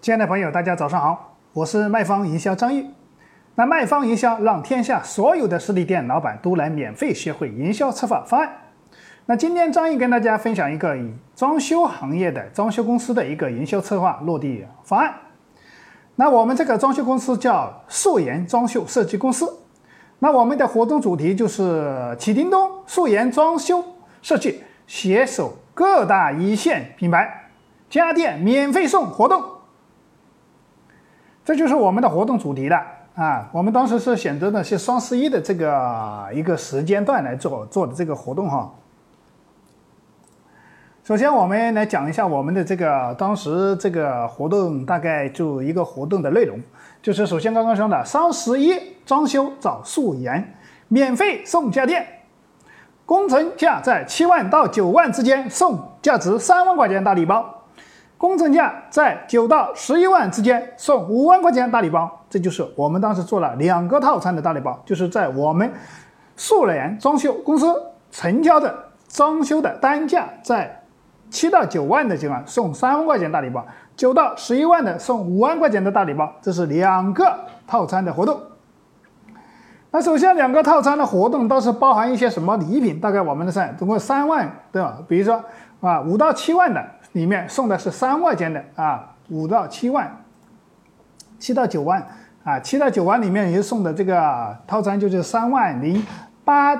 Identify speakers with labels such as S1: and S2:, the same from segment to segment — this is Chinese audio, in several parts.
S1: 亲爱的朋友，大家早上好，我是卖方营销张玉。那卖方营销让天下所有的实体店老板都来免费学会营销策划方案。那今天张毅跟大家分享一个以装修行业的装修公司的一个营销策划落地方案。那我们这个装修公司叫素颜装修设计公司。那我们的活动主题就是启叮咚素颜装修设计，携手各大一线品牌家电免费送活动。这就是我们的活动主题了啊！我们当时是选择的是双十一的这个一个时间段来做做的这个活动哈。首先，我们来讲一下我们的这个当时这个活动大概就一个活动的内容，就是首先刚刚说的双十一装修找素颜，免费送家电，工程价在七万到九万之间送价值三万块钱大礼包，工程价在九到十一万之间送五万块钱大礼包。这就是我们当时做了两个套餐的大礼包，就是在我们素颜装修公司成交的装修的单价在。七到九万的情况送三万块钱大礼包，九到十一万的送五万块钱的大礼包，这是两个套餐的活动。那首先两个套餐的活动都是包含一些什么礼品？大概我们的算总共三万对吧？比如说啊，五到七万的里面送的是三块钱的啊，五到七万，七到九万啊，七到九万里面也送的这个套餐就是三万零八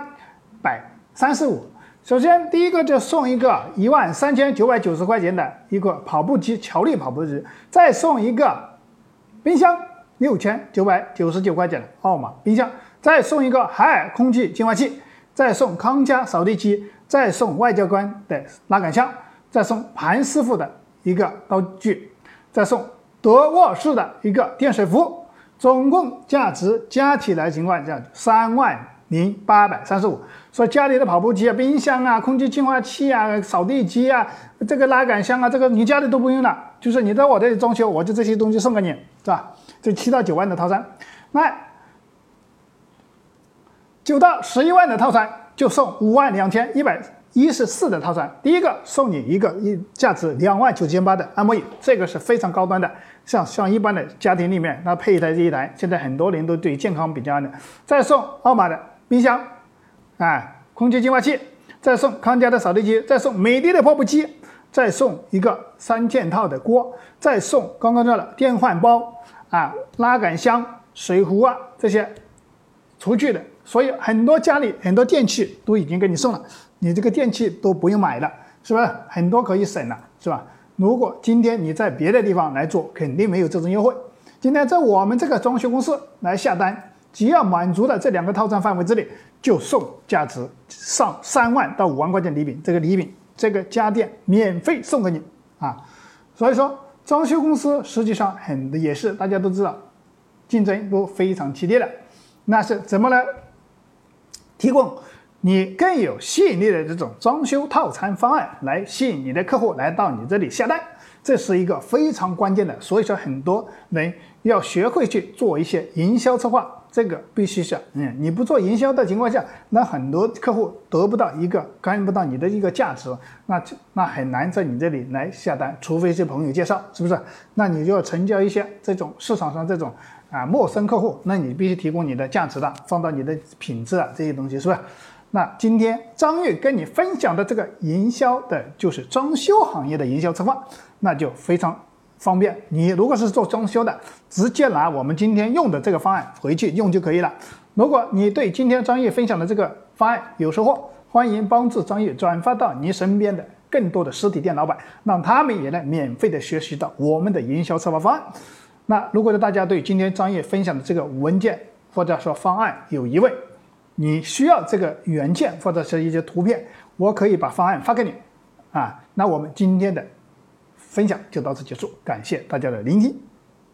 S1: 百三十五。首先，第一个就送一个一万三千九百九十块钱的一个跑步机，乔力跑步机，再送一个冰箱六千九百九十九块钱的奥马冰箱，再送一个海尔空气净化器，再送康佳扫地机，再送外交官的拉杆箱，再送盘师傅的一个刀具，再送德沃士的一个电水壶，总共价值加起来情况下三万。零八百三十五，说家里的跑步机啊、冰箱啊、空气净化器啊、扫地机啊、这个拉杆箱啊，这个你家里都不用了，就是你在我这里装修，我就这些东西送给你，是吧？这七到九万的套餐，那九到十一万的套餐就送五万两千一百一十四的套餐。第一个送你一个一价值两万九千八的按摩椅，这个是非常高端的，像像一般的家庭里面，那配一台这一台，现在很多人都对健康比较的，再送奥马的。冰箱，啊，空气净化器，再送康佳的扫地机，再送美的的泡布机，再送一个三件套的锅，再送刚刚说的电饭煲，啊，拉杆箱、水壶啊这些厨具的，所以很多家里很多电器都已经给你送了，你这个电器都不用买了，是吧？很多可以省了，是吧？如果今天你在别的地方来做，肯定没有这种优惠。今天在我们这个装修公司来下单。只要满足了这两个套餐范围之内，就送价值上三万到五万块钱礼品。这个礼品，这个家电免费送给你啊！所以说，装修公司实际上很也是大家都知道，竞争都非常激烈的。那是怎么来提供你更有吸引力的这种装修套餐方案，来吸引你的客户来到你这里下单？这是一个非常关键的。所以说，很多人要学会去做一些营销策划。这个必须是，嗯，你不做营销的情况下，那很多客户得不到一个感不到你的一个价值，那就那很难在你这里来下单，除非是朋友介绍，是不是？那你就要成交一些这种市场上这种啊陌生客户，那你必须提供你的价值的，放到你的品质啊这些东西，是不是？那今天张玉跟你分享的这个营销的就是装修行业的营销策划，那就非常。方便你如果是做装修的，直接拿我们今天用的这个方案回去用就可以了。如果你对今天张业分享的这个方案有收获，欢迎帮助张业转发到你身边的更多的实体店老板，让他们也能免费的学习到我们的营销策划方案。那如果大家对今天张业分享的这个文件或者说方案有疑问，你需要这个原件或者是一些图片，我可以把方案发给你。啊，那我们今天的。分享就到此结束，感谢大家的聆听。